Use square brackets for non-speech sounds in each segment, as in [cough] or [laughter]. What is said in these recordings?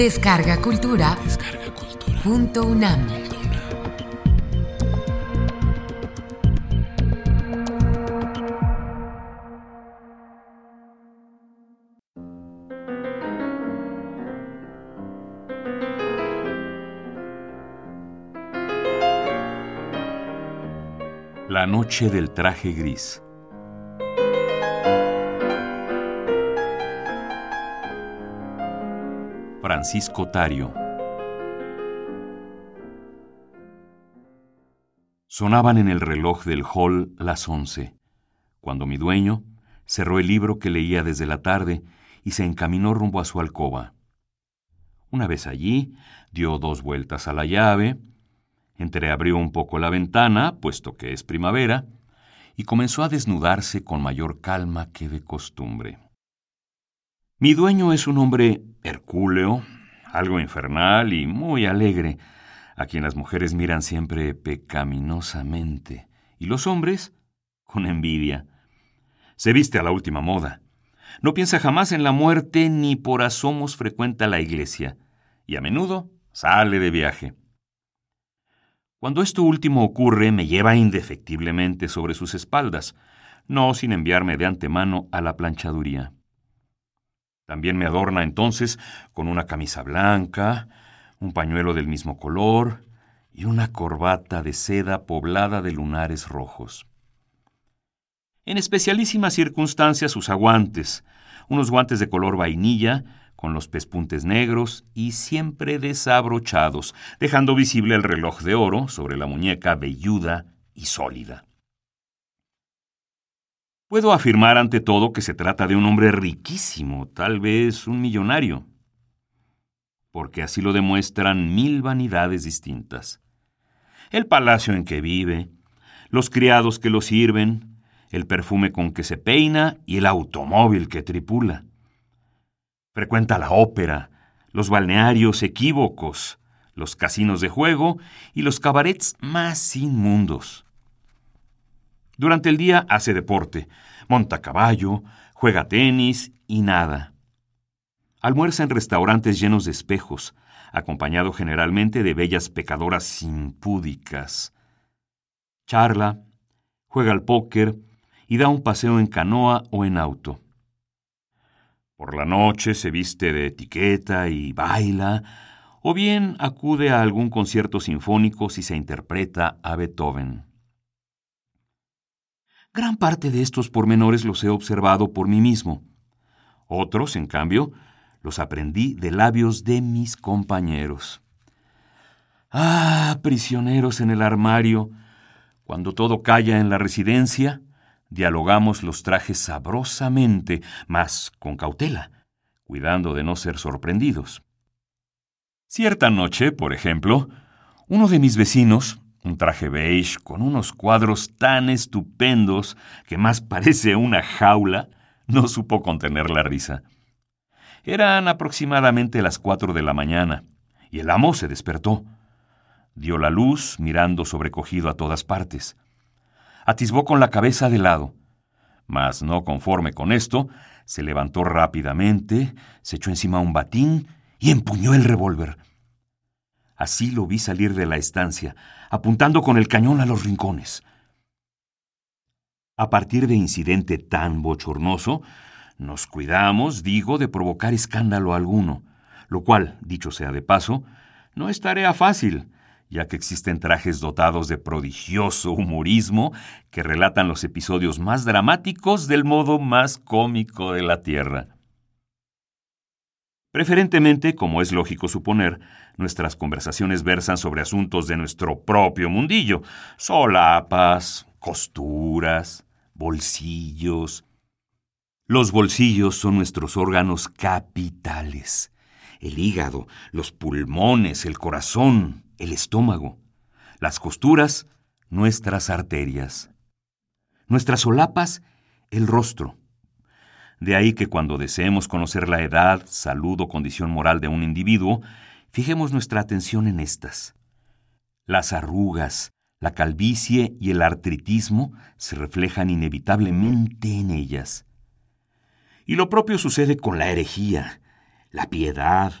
Descarga Cultura. Punto UNAM. La noche del traje gris. Francisco Tario. Sonaban en el reloj del hall las once, cuando mi dueño cerró el libro que leía desde la tarde y se encaminó rumbo a su alcoba. Una vez allí, dio dos vueltas a la llave, entreabrió un poco la ventana, puesto que es primavera, y comenzó a desnudarse con mayor calma que de costumbre. Mi dueño es un hombre hercúleo, algo infernal y muy alegre, a quien las mujeres miran siempre pecaminosamente, y los hombres con envidia. Se viste a la última moda. No piensa jamás en la muerte ni por asomos frecuenta la iglesia, y a menudo sale de viaje. Cuando esto último ocurre, me lleva indefectiblemente sobre sus espaldas, no sin enviarme de antemano a la planchaduría. También me adorna entonces con una camisa blanca, un pañuelo del mismo color y una corbata de seda poblada de lunares rojos. En especialísimas circunstancias sus aguantes, unos guantes de color vainilla, con los pespuntes negros y siempre desabrochados, dejando visible el reloj de oro sobre la muñeca velluda y sólida. Puedo afirmar ante todo que se trata de un hombre riquísimo, tal vez un millonario, porque así lo demuestran mil vanidades distintas. El palacio en que vive, los criados que lo sirven, el perfume con que se peina y el automóvil que tripula. Frecuenta la ópera, los balnearios equívocos, los casinos de juego y los cabarets más inmundos. Durante el día hace deporte, monta caballo, juega tenis y nada. Almuerza en restaurantes llenos de espejos, acompañado generalmente de bellas pecadoras impúdicas. Charla, juega al póker y da un paseo en canoa o en auto. Por la noche se viste de etiqueta y baila, o bien acude a algún concierto sinfónico si se interpreta a Beethoven. Gran parte de estos pormenores los he observado por mí mismo. Otros, en cambio, los aprendí de labios de mis compañeros. Ah, prisioneros en el armario, cuando todo calla en la residencia, dialogamos los trajes sabrosamente, mas con cautela, cuidando de no ser sorprendidos. Cierta noche, por ejemplo, uno de mis vecinos, un traje beige con unos cuadros tan estupendos que más [laughs] parece una jaula, no supo contener la risa. Eran aproximadamente las cuatro de la mañana, y el amo se despertó. Dio la luz, mirando sobrecogido a todas partes. Atisbó con la cabeza de lado, mas no conforme con esto, se levantó rápidamente, se echó encima un batín y empuñó el revólver. Así lo vi salir de la estancia, apuntando con el cañón a los rincones. A partir de incidente tan bochornoso, nos cuidamos, digo, de provocar escándalo alguno, lo cual, dicho sea de paso, no es tarea fácil, ya que existen trajes dotados de prodigioso humorismo que relatan los episodios más dramáticos del modo más cómico de la Tierra. Preferentemente, como es lógico suponer, nuestras conversaciones versan sobre asuntos de nuestro propio mundillo, solapas, costuras, bolsillos. Los bolsillos son nuestros órganos capitales. El hígado, los pulmones, el corazón, el estómago. Las costuras, nuestras arterias. Nuestras solapas, el rostro. De ahí que cuando deseemos conocer la edad, salud o condición moral de un individuo, fijemos nuestra atención en estas. Las arrugas, la calvicie y el artritismo se reflejan inevitablemente en ellas. Y lo propio sucede con la herejía, la piedad,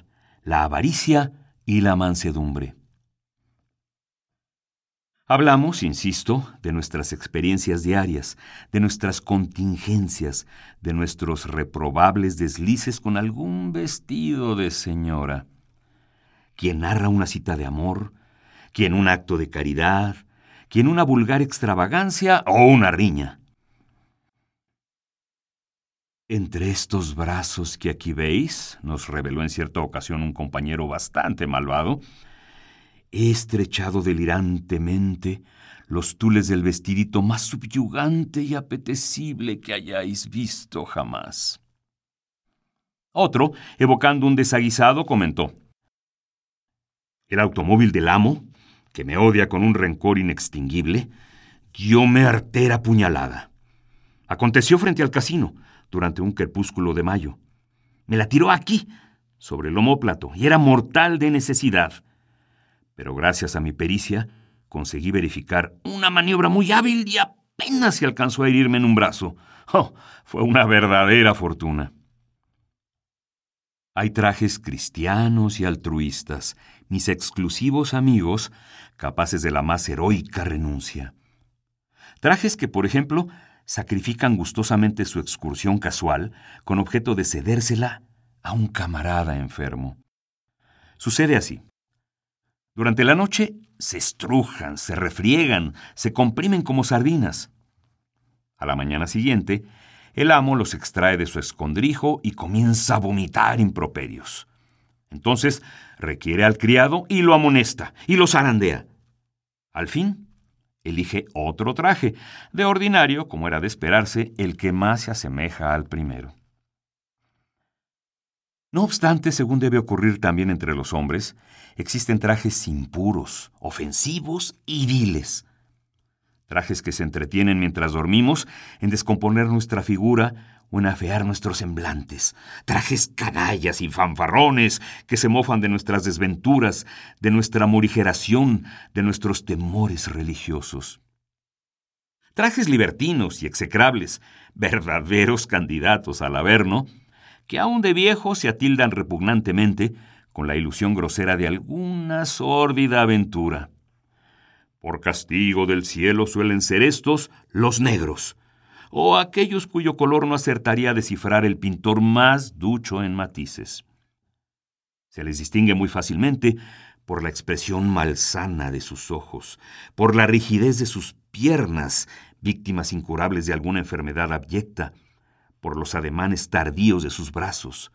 la avaricia y la mansedumbre. Hablamos, insisto, de nuestras experiencias diarias, de nuestras contingencias, de nuestros reprobables deslices con algún vestido de señora. Quien narra una cita de amor, quien un acto de caridad, quien una vulgar extravagancia o una riña. Entre estos brazos que aquí veis, nos reveló en cierta ocasión un compañero bastante malvado, he estrechado delirantemente los tules del vestidito más subyugante y apetecible que hayáis visto jamás. Otro, evocando un desaguisado, comentó, El automóvil del amo, que me odia con un rencor inextinguible, me artera puñalada. Aconteció frente al casino, durante un crepúsculo de mayo. Me la tiró aquí, sobre el homóplato, y era mortal de necesidad. Pero gracias a mi pericia, conseguí verificar una maniobra muy hábil y apenas se alcanzó a herirme en un brazo. ¡Oh! Fue una verdadera fortuna. Hay trajes cristianos y altruistas, mis exclusivos amigos, capaces de la más heroica renuncia. Trajes que, por ejemplo, sacrifican gustosamente su excursión casual con objeto de cedérsela a un camarada enfermo. Sucede así. Durante la noche se estrujan, se refriegan, se comprimen como sardinas. A la mañana siguiente, el amo los extrae de su escondrijo y comienza a vomitar improperios. Entonces requiere al criado y lo amonesta y lo zarandea. Al fin, elige otro traje, de ordinario, como era de esperarse, el que más se asemeja al primero. No obstante, según debe ocurrir también entre los hombres, existen trajes impuros, ofensivos y viles. Trajes que se entretienen mientras dormimos en descomponer nuestra figura o en afear nuestros semblantes, trajes canallas y fanfarrones que se mofan de nuestras desventuras, de nuestra morigeración, de nuestros temores religiosos. Trajes libertinos y execrables, verdaderos candidatos al averno, que aún de viejo se atildan repugnantemente con la ilusión grosera de alguna sórdida aventura. Por castigo del cielo suelen ser estos los negros, o aquellos cuyo color no acertaría a descifrar el pintor más ducho en matices. Se les distingue muy fácilmente por la expresión malsana de sus ojos, por la rigidez de sus piernas, víctimas incurables de alguna enfermedad abyecta, por los ademanes tardíos de sus brazos,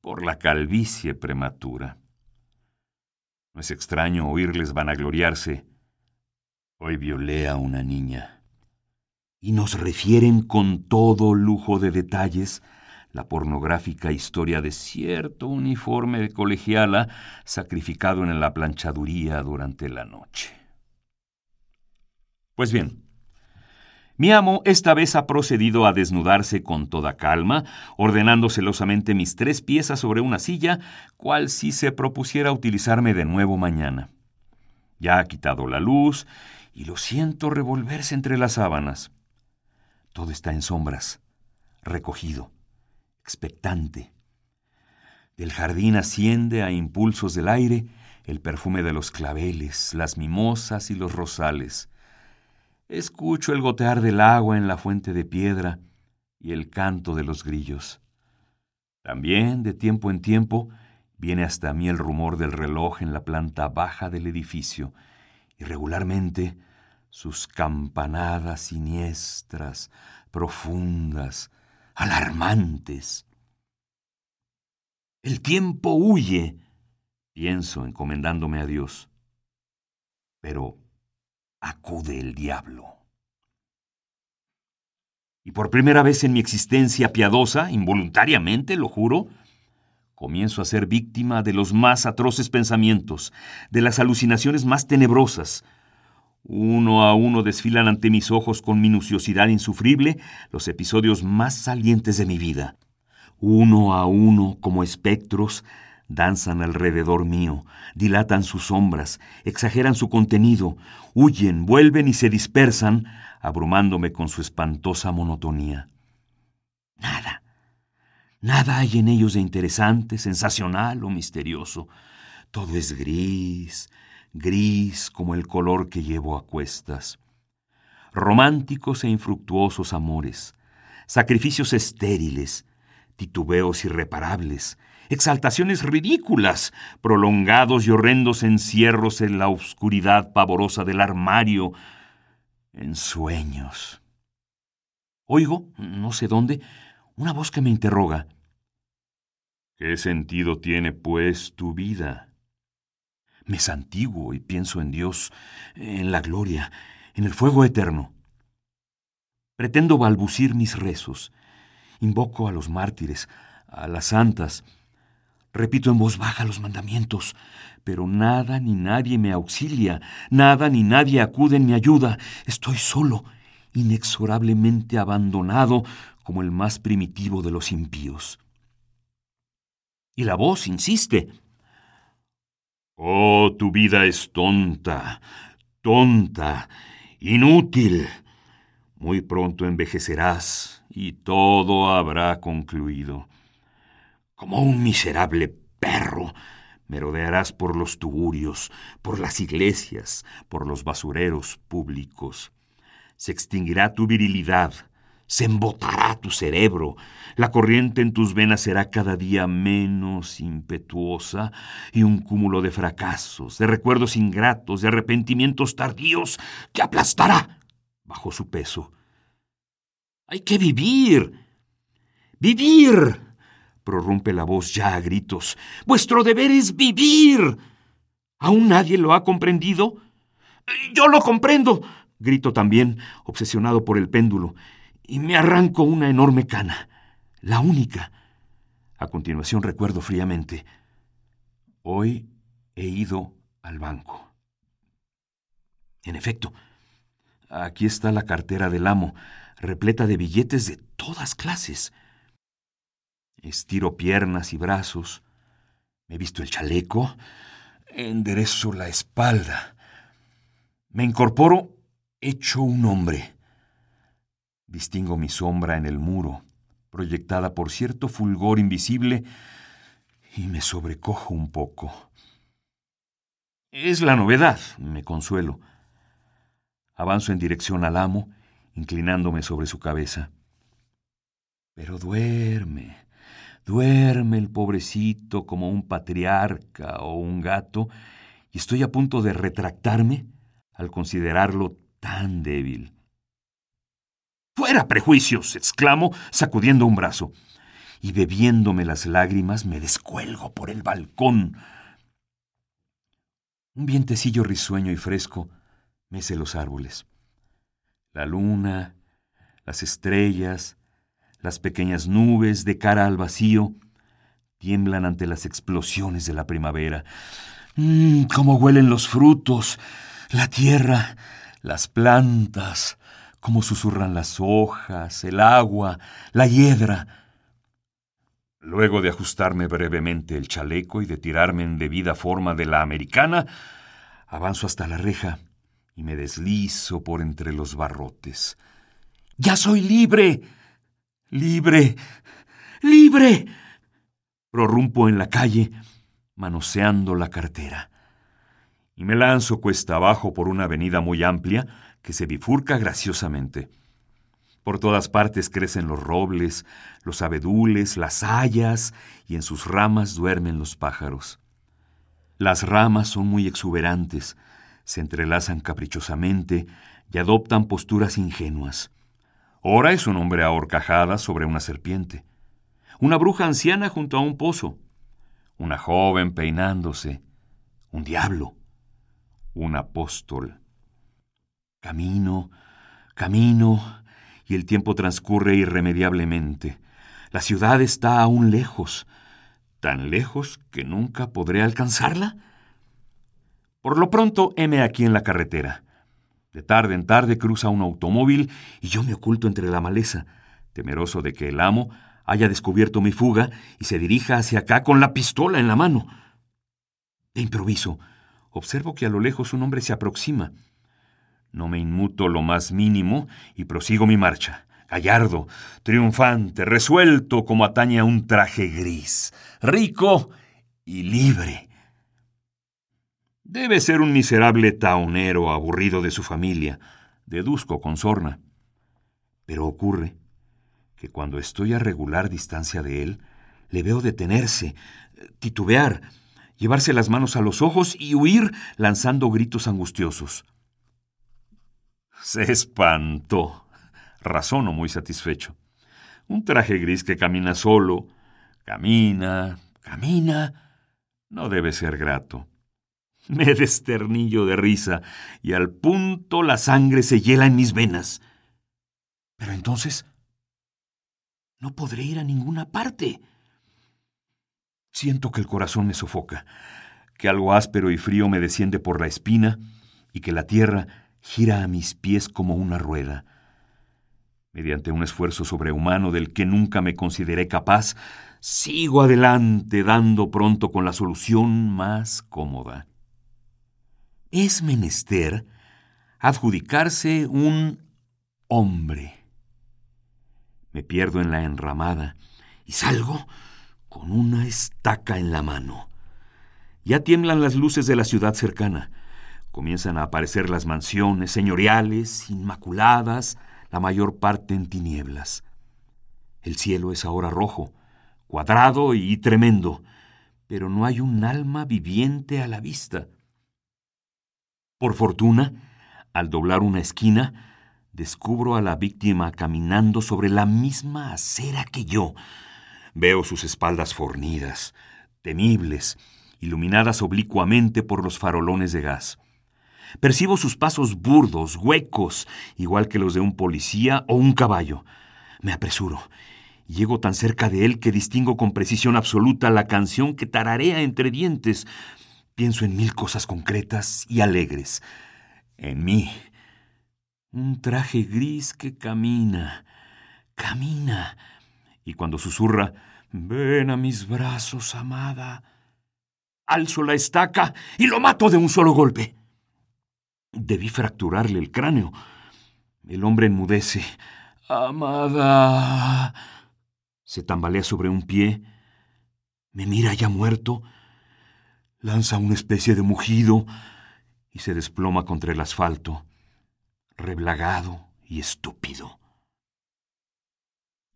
por la calvicie prematura. No es extraño oírles vanagloriarse. Hoy violé a una niña y nos refieren con todo lujo de detalles la pornográfica historia de cierto uniforme de colegiala sacrificado en la planchaduría durante la noche. Pues bien, mi amo esta vez ha procedido a desnudarse con toda calma, ordenando celosamente mis tres piezas sobre una silla, cual si se propusiera utilizarme de nuevo mañana. Ya ha quitado la luz y lo siento revolverse entre las sábanas. Todo está en sombras, recogido, expectante. Del jardín asciende a impulsos del aire el perfume de los claveles, las mimosas y los rosales. Escucho el gotear del agua en la fuente de piedra y el canto de los grillos. También, de tiempo en tiempo, viene hasta mí el rumor del reloj en la planta baja del edificio, y regularmente sus campanadas siniestras, profundas, alarmantes. El tiempo huye, pienso encomendándome a Dios. Pero acude el diablo. Y por primera vez en mi existencia piadosa, involuntariamente, lo juro, comienzo a ser víctima de los más atroces pensamientos, de las alucinaciones más tenebrosas, uno a uno desfilan ante mis ojos con minuciosidad insufrible los episodios más salientes de mi vida. Uno a uno, como espectros, danzan alrededor mío, dilatan sus sombras, exageran su contenido, huyen, vuelven y se dispersan, abrumándome con su espantosa monotonía. Nada, Nada hay en ellos de interesante, sensacional o misterioso. Todo es gris, gris como el color que llevo a cuestas. Románticos e infructuosos amores, sacrificios estériles, titubeos irreparables, exaltaciones ridículas, prolongados y horrendos encierros en la oscuridad pavorosa del armario, en sueños. Oigo, no sé dónde, una voz que me interroga. ¿Qué sentido tiene, pues, tu vida? Me santiguo y pienso en Dios, en la gloria, en el fuego eterno. Pretendo balbucir mis rezos. Invoco a los mártires, a las santas. Repito en voz baja los mandamientos, pero nada ni nadie me auxilia, nada ni nadie acude en mi ayuda. Estoy solo, inexorablemente abandonado como el más primitivo de los impíos. Y la voz insiste. Oh, tu vida es tonta, tonta, inútil. Muy pronto envejecerás y todo habrá concluido. Como un miserable perro, merodearás por los tuburios, por las iglesias, por los basureros públicos. Se extinguirá tu virilidad, se embotará tu cerebro, la corriente en tus venas será cada día menos impetuosa y un cúmulo de fracasos, de recuerdos ingratos, de arrepentimientos tardíos te aplastará bajo su peso. Hay que vivir. Vivir. Prorrumpe la voz ya a gritos. Vuestro deber es vivir. ¿Aún nadie lo ha comprendido? Yo lo comprendo, grito también, obsesionado por el péndulo y me arranco una enorme cana, la única. A continuación recuerdo fríamente, hoy he ido al banco. En efecto, aquí está la cartera del amo, repleta de billetes de todas clases. Estiro piernas y brazos, me visto el chaleco, enderezo la espalda. Me incorporo hecho un hombre. Distingo mi sombra en el muro, proyectada por cierto fulgor invisible, y me sobrecojo un poco. Es la novedad, me consuelo. Avanzo en dirección al amo, inclinándome sobre su cabeza. Pero duerme, duerme el pobrecito como un patriarca o un gato, y estoy a punto de retractarme al considerarlo tan débil. Fuera prejuicios, exclamo, sacudiendo un brazo. Y bebiéndome las lágrimas, me descuelgo por el balcón. Un vientecillo risueño y fresco mece los árboles. La luna, las estrellas, las pequeñas nubes de cara al vacío tiemblan ante las explosiones de la primavera. Mmm, cómo huelen los frutos, la tierra, las plantas, cómo susurran las hojas, el agua, la hiedra. Luego de ajustarme brevemente el chaleco y de tirarme en debida forma de la americana, avanzo hasta la reja y me deslizo por entre los barrotes. ¡Ya soy libre! ¡Libre! ¡Libre! Prorrumpo en la calle, manoseando la cartera. Y me lanzo cuesta abajo por una avenida muy amplia que se bifurca graciosamente. Por todas partes crecen los robles, los abedules, las hayas, y en sus ramas duermen los pájaros. Las ramas son muy exuberantes, se entrelazan caprichosamente y adoptan posturas ingenuas. Ora es un hombre ahorcajada sobre una serpiente, una bruja anciana junto a un pozo, una joven peinándose, un diablo, un apóstol. Camino, camino, y el tiempo transcurre irremediablemente. La ciudad está aún lejos, tan lejos que nunca podré alcanzarla. Por lo pronto, heme aquí en la carretera. De tarde en tarde cruza un automóvil y yo me oculto entre la maleza, temeroso de que el amo haya descubierto mi fuga y se dirija hacia acá con la pistola en la mano. De improviso, observo que a lo lejos un hombre se aproxima. No me inmuto lo más mínimo y prosigo mi marcha, gallardo, triunfante, resuelto como atañe a un traje gris, rico y libre. Debe ser un miserable taonero aburrido de su familia, deduzco con sorna. Pero ocurre que cuando estoy a regular distancia de él, le veo detenerse, titubear, llevarse las manos a los ojos y huir lanzando gritos angustiosos. Se espantó, razono muy satisfecho. Un traje gris que camina solo, camina, camina, no debe ser grato. [laughs] Me desternillo de risa y al punto la sangre se hiela en mis venas. Pero entonces no podré ir a ninguna parte. Siento que el corazón me sofoca, que algo áspero y frío me desciende por la espina y que la tierra gira a mis pies como una rueda. Mediante un esfuerzo sobrehumano del que nunca me consideré capaz, sigo adelante dando pronto con la solución más cómoda. Es menester adjudicarse un hombre. Me pierdo en la enramada y salgo con una estaca en la mano. Ya tiemblan las luces de la ciudad cercana. Comienzan a aparecer las mansiones señoriales, inmaculadas, la mayor parte en tinieblas. El cielo es ahora rojo, cuadrado y tremendo, pero no hay un alma viviente a la vista. Por fortuna, al doblar una esquina, descubro a la víctima caminando sobre la misma acera que yo, Veo sus espaldas fornidas, temibles, iluminadas oblicuamente por los farolones de gas. Percibo sus pasos burdos, huecos, igual que los de un policía o un caballo. Me apresuro. Llego tan cerca de él que distingo con precisión absoluta la canción que tararea entre dientes. Pienso en mil cosas concretas y alegres. En mí. Un traje gris que camina, camina y cuando susurra, ven a mis brazos, amada, alzo la estaca y lo mato de un solo golpe. Debí fracturarle el cráneo. El hombre enmudece. Amada. Se tambalea sobre un pie. Me mira ya muerto. Lanza una especie de mugido y se desploma contra el asfalto, reblagado y estúpido.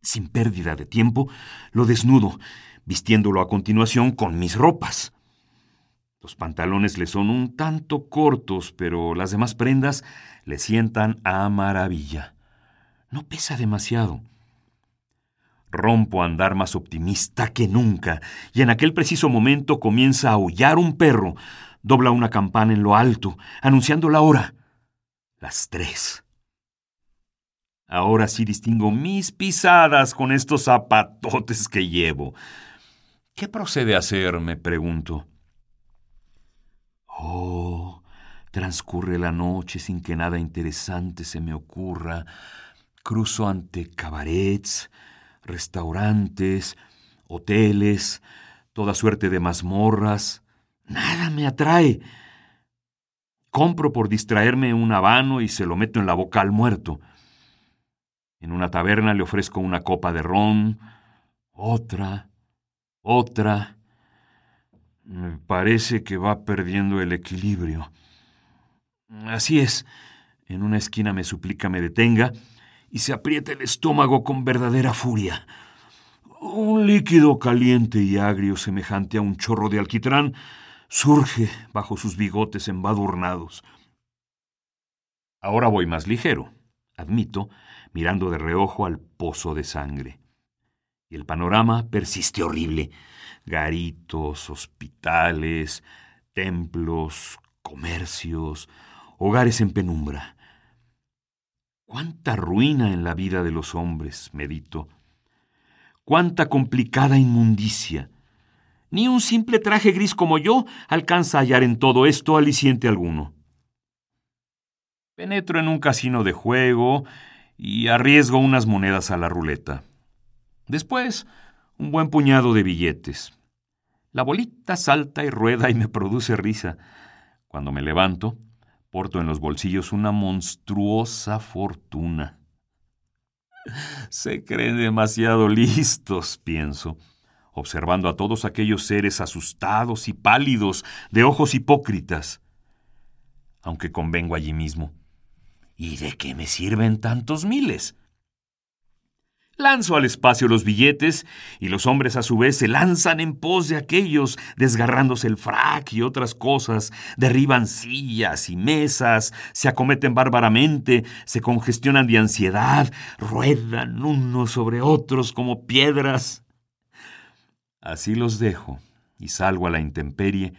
Sin pérdida de tiempo, lo desnudo, vistiéndolo a continuación con mis ropas. Los pantalones le son un tanto cortos, pero las demás prendas le sientan a maravilla. No pesa demasiado. Rompo a andar más optimista que nunca, y en aquel preciso momento comienza a aullar un perro, dobla una campana en lo alto, anunciando la hora. Las tres. Ahora sí distingo mis pisadas con estos zapatotes que llevo. ¿Qué procede a hacer? me pregunto. Oh, transcurre la noche sin que nada interesante se me ocurra. Cruzo ante cabarets, restaurantes, hoteles, toda suerte de mazmorras. Nada me atrae. Compro por distraerme un habano y se lo meto en la boca al muerto. En una taberna le ofrezco una copa de ron, otra, otra. Me parece que va perdiendo el equilibrio. Así es. En una esquina me suplica me detenga y se aprieta el estómago con verdadera furia. Un líquido caliente y agrio semejante a un chorro de alquitrán surge bajo sus bigotes embadurnados. Ahora voy más ligero, admito, mirando de reojo al pozo de sangre. Y el panorama persiste horrible. Garitos, hospitales, templos, comercios, hogares en penumbra. Cuánta ruina en la vida de los hombres, medito. Cuánta complicada inmundicia. Ni un simple traje gris como yo alcanza a hallar en todo esto aliciente alguno. Penetro en un casino de juego y arriesgo unas monedas a la ruleta. Después, un buen puñado de billetes. La bolita salta y rueda y me produce risa. Cuando me levanto, porto en los bolsillos una monstruosa fortuna. Se creen demasiado listos, pienso, observando a todos aquellos seres asustados y pálidos, de ojos hipócritas. Aunque convengo allí mismo. ¿Y de qué me sirven tantos miles? Lanzo al espacio los billetes y los hombres a su vez se lanzan en pos de aquellos, desgarrándose el frac y otras cosas, derriban sillas y mesas, se acometen bárbaramente, se congestionan de ansiedad, ruedan unos sobre otros como piedras. Así los dejo y salgo a la intemperie,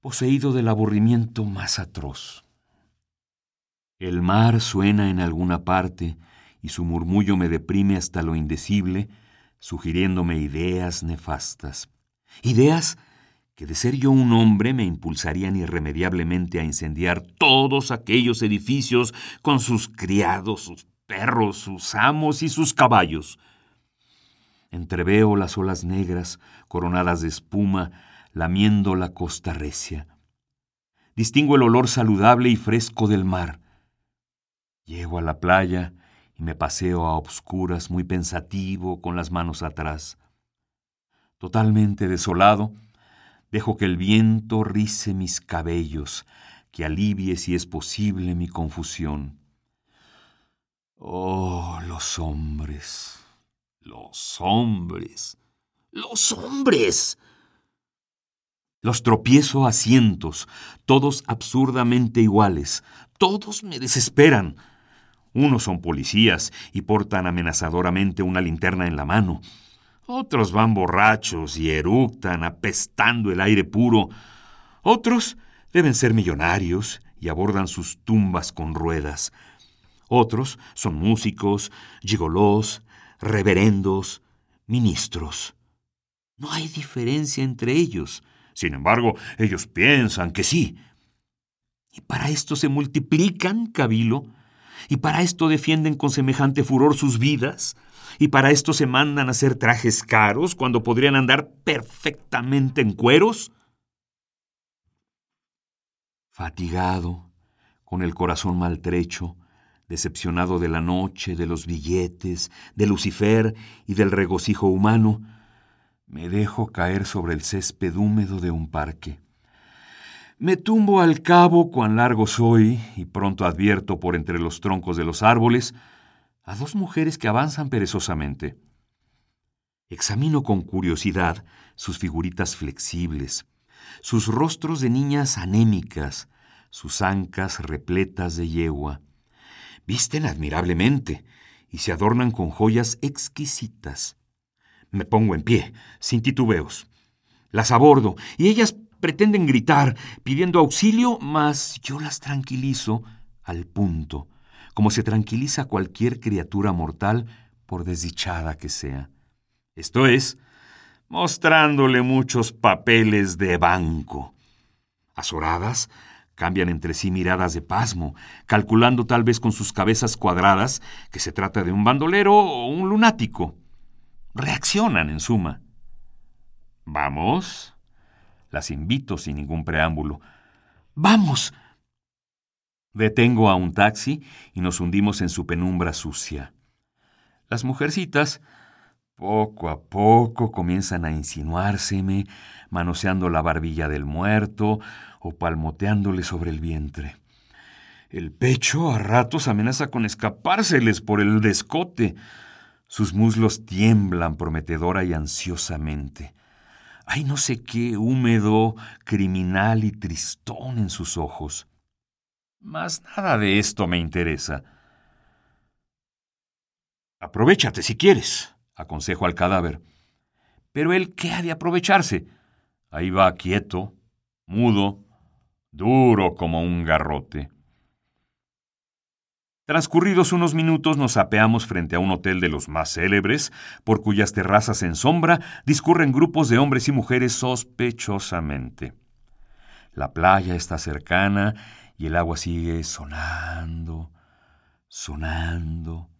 poseído del aburrimiento más atroz. El mar suena en alguna parte, y su murmullo me deprime hasta lo indecible, sugiriéndome ideas nefastas. Ideas que de ser yo un hombre me impulsarían irremediablemente a incendiar todos aquellos edificios con sus criados, sus perros, sus amos y sus caballos. Entreveo las olas negras, coronadas de espuma, lamiendo la costa recia. Distingo el olor saludable y fresco del mar. Llego a la playa y me paseo a obscuras, muy pensativo, con las manos atrás. Totalmente desolado, dejo que el viento rice mis cabellos, que alivie, si es posible, mi confusión. Oh, los hombres, los hombres, los hombres. Los tropiezo a cientos, todos absurdamente iguales, todos me desesperan. Unos son policías y portan amenazadoramente una linterna en la mano. Otros van borrachos y eructan, apestando el aire puro. Otros deben ser millonarios y abordan sus tumbas con ruedas. Otros son músicos, gigolós, reverendos, ministros. No hay diferencia entre ellos. Sin embargo, ellos piensan que sí. Y para esto se multiplican, Cabilo, y para esto defienden con semejante furor sus vidas, y para esto se mandan a hacer trajes caros cuando podrían andar perfectamente en cueros. Fatigado, con el corazón maltrecho, decepcionado de la noche, de los billetes, de Lucifer y del regocijo humano, me dejo caer sobre el césped húmedo de un parque. Me tumbo al cabo cuán largo soy y pronto advierto por entre los troncos de los árboles a dos mujeres que avanzan perezosamente. Examino con curiosidad sus figuritas flexibles, sus rostros de niñas anémicas, sus ancas repletas de yegua. Visten admirablemente y se adornan con joyas exquisitas. Me pongo en pie, sin titubeos. Las abordo y ellas pretenden gritar, pidiendo auxilio, mas yo las tranquilizo al punto, como se tranquiliza cualquier criatura mortal, por desdichada que sea. Esto es, mostrándole muchos papeles de banco. Azoradas, cambian entre sí miradas de pasmo, calculando tal vez con sus cabezas cuadradas que se trata de un bandolero o un lunático. Reaccionan, en suma. Vamos, las invito sin ningún preámbulo. ¡Vamos! Detengo a un taxi y nos hundimos en su penumbra sucia. Las mujercitas, poco a poco, comienzan a insinuárseme, manoseando la barbilla del muerto o palmoteándole sobre el vientre. El pecho a ratos amenaza con escapárseles por el descote. Sus muslos tiemblan prometedora y ansiosamente. Hay no sé qué húmedo, criminal y tristón en sus ojos. Mas nada de esto me interesa. Aprovechate si quieres, aconsejo al cadáver. Pero él, ¿qué ha de aprovecharse? Ahí va quieto, mudo, duro como un garrote. Transcurridos unos minutos nos apeamos frente a un hotel de los más célebres, por cuyas terrazas en sombra discurren grupos de hombres y mujeres sospechosamente. La playa está cercana y el agua sigue sonando, sonando.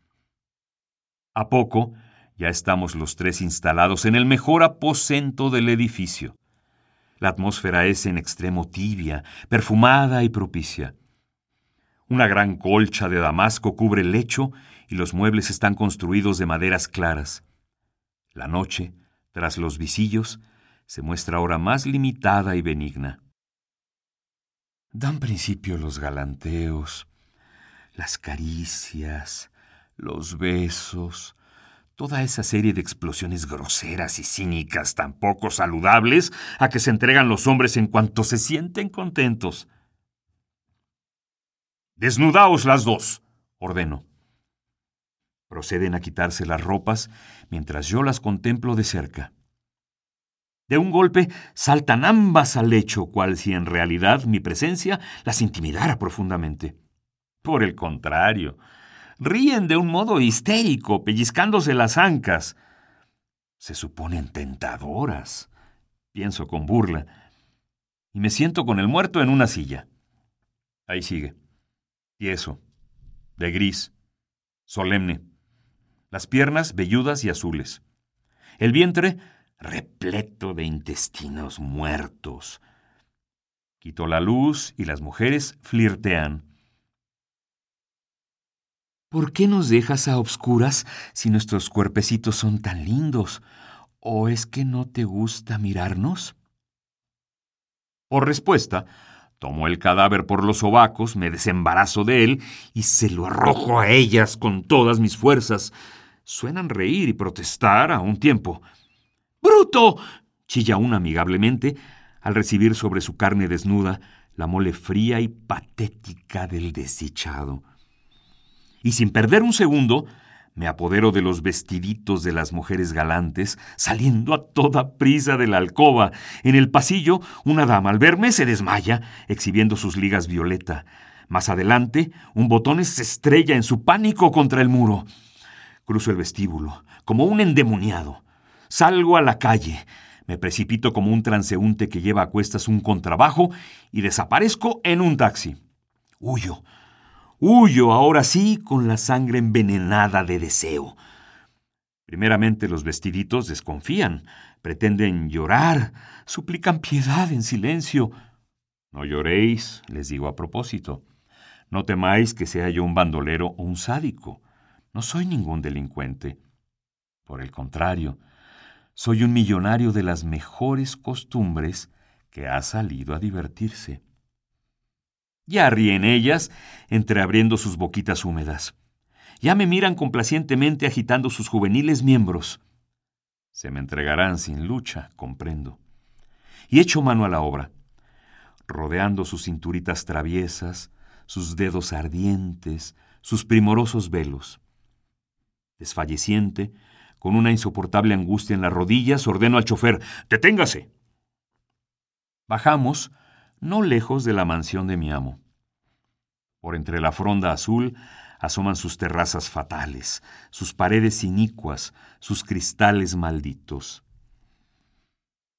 A poco ya estamos los tres instalados en el mejor aposento del edificio. La atmósfera es en extremo tibia, perfumada y propicia. Una gran colcha de damasco cubre el lecho y los muebles están construidos de maderas claras. La noche, tras los visillos, se muestra ahora más limitada y benigna. Dan principio los galanteos, las caricias, los besos, toda esa serie de explosiones groseras y cínicas tan poco saludables a que se entregan los hombres en cuanto se sienten contentos. Desnudaos las dos, ordeno. Proceden a quitarse las ropas mientras yo las contemplo de cerca. De un golpe saltan ambas al lecho, cual si en realidad mi presencia las intimidara profundamente. Por el contrario, ríen de un modo histérico, pellizcándose las ancas. Se suponen tentadoras, pienso con burla, y me siento con el muerto en una silla. Ahí sigue, tieso, de gris, solemne, las piernas velludas y azules, el vientre repleto de intestinos muertos. Quito la luz y las mujeres flirtean. ¿Por qué nos dejas a obscuras si nuestros cuerpecitos son tan lindos? ¿O es que no te gusta mirarnos? Por respuesta, tomo el cadáver por los sobacos, me desembarazo de él y se lo arrojo a ellas con todas mis fuerzas. Suenan reír y protestar a un tiempo. ¡Bruto! chilla una amigablemente al recibir sobre su carne desnuda la mole fría y patética del desdichado y sin perder un segundo, me apodero de los vestiditos de las mujeres galantes, saliendo a toda prisa de la alcoba. En el pasillo, una dama al verme se desmaya, exhibiendo sus ligas violeta. Más adelante, un botones se estrella en su pánico contra el muro. Cruzo el vestíbulo, como un endemoniado. Salgo a la calle. Me precipito como un transeúnte que lleva a cuestas un contrabajo y desaparezco en un taxi. Huyo, Huyo ahora sí con la sangre envenenada de deseo. Primeramente los vestiditos desconfían, pretenden llorar, suplican piedad en silencio. No lloréis, les digo a propósito. No temáis que sea yo un bandolero o un sádico. No soy ningún delincuente. Por el contrario, soy un millonario de las mejores costumbres que ha salido a divertirse. Ya ríen ellas, entreabriendo sus boquitas húmedas. Ya me miran complacientemente agitando sus juveniles miembros. Se me entregarán sin lucha, comprendo. Y echo mano a la obra, rodeando sus cinturitas traviesas, sus dedos ardientes, sus primorosos velos. Desfalleciente, con una insoportable angustia en las rodillas, ordeno al chofer, ¡Deténgase! Bajamos, no lejos de la mansión de mi amo. Por entre la fronda azul asoman sus terrazas fatales, sus paredes inicuas, sus cristales malditos.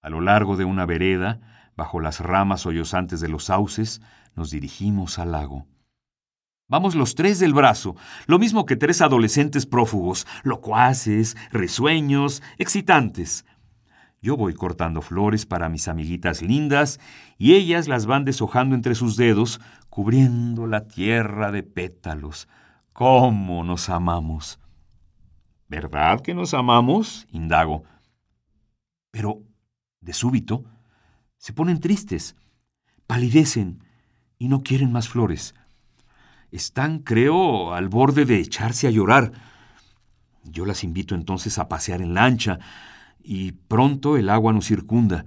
A lo largo de una vereda, bajo las ramas sollozantes de los sauces, nos dirigimos al lago. Vamos los tres del brazo, lo mismo que tres adolescentes prófugos, locuaces, risueños, excitantes, yo voy cortando flores para mis amiguitas lindas y ellas las van deshojando entre sus dedos, cubriendo la tierra de pétalos. ¡Cómo nos amamos! ¿Verdad que nos amamos? indago. Pero, de súbito, se ponen tristes, palidecen y no quieren más flores. Están, creo, al borde de echarse a llorar. Yo las invito entonces a pasear en lancha, y pronto el agua nos circunda.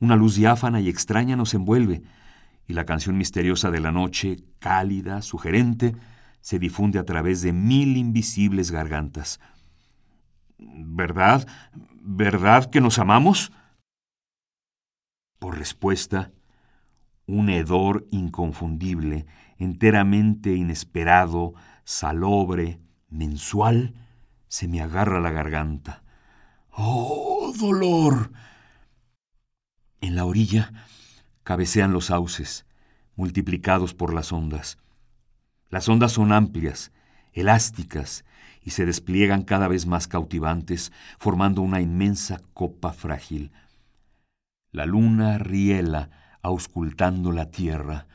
Una luz diáfana y extraña nos envuelve, y la canción misteriosa de la noche, cálida, sugerente, se difunde a través de mil invisibles gargantas. ¿Verdad? ¿Verdad que nos amamos? Por respuesta, un hedor inconfundible, enteramente inesperado, salobre, mensual, se me agarra la garganta. ¡Oh, dolor! En la orilla cabecean los sauces, multiplicados por las ondas. Las ondas son amplias, elásticas, y se despliegan cada vez más cautivantes, formando una inmensa copa frágil. La luna riela, auscultando la tierra.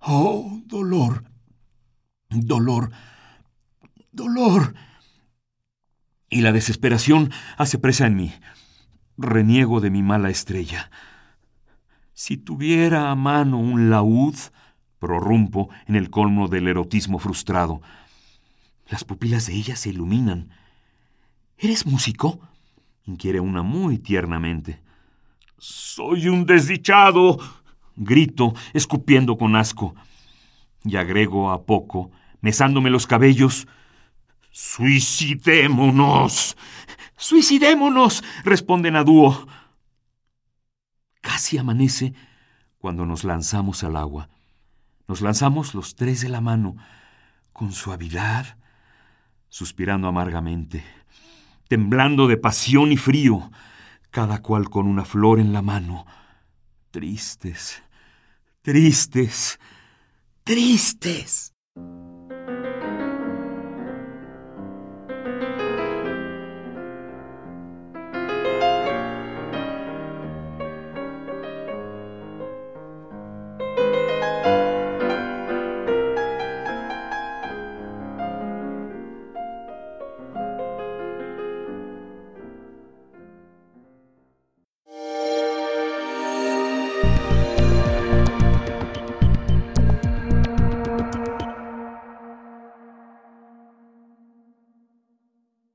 ¡Oh, dolor! Dolor. dolor. Y la desesperación hace presa en mí. Reniego de mi mala estrella. Si tuviera a mano un laúd, prorrumpo en el colmo del erotismo frustrado. Las pupilas de ella se iluminan. ¿Eres músico? inquiere una muy tiernamente. Soy un desdichado, grito, escupiendo con asco. Y agrego a poco, mesándome los cabellos, ¡Suicidémonos! ¡Suicidémonos! responden a dúo. Casi amanece cuando nos lanzamos al agua. Nos lanzamos los tres de la mano, con suavidad, suspirando amargamente, temblando de pasión y frío, cada cual con una flor en la mano. Tristes, tristes, tristes.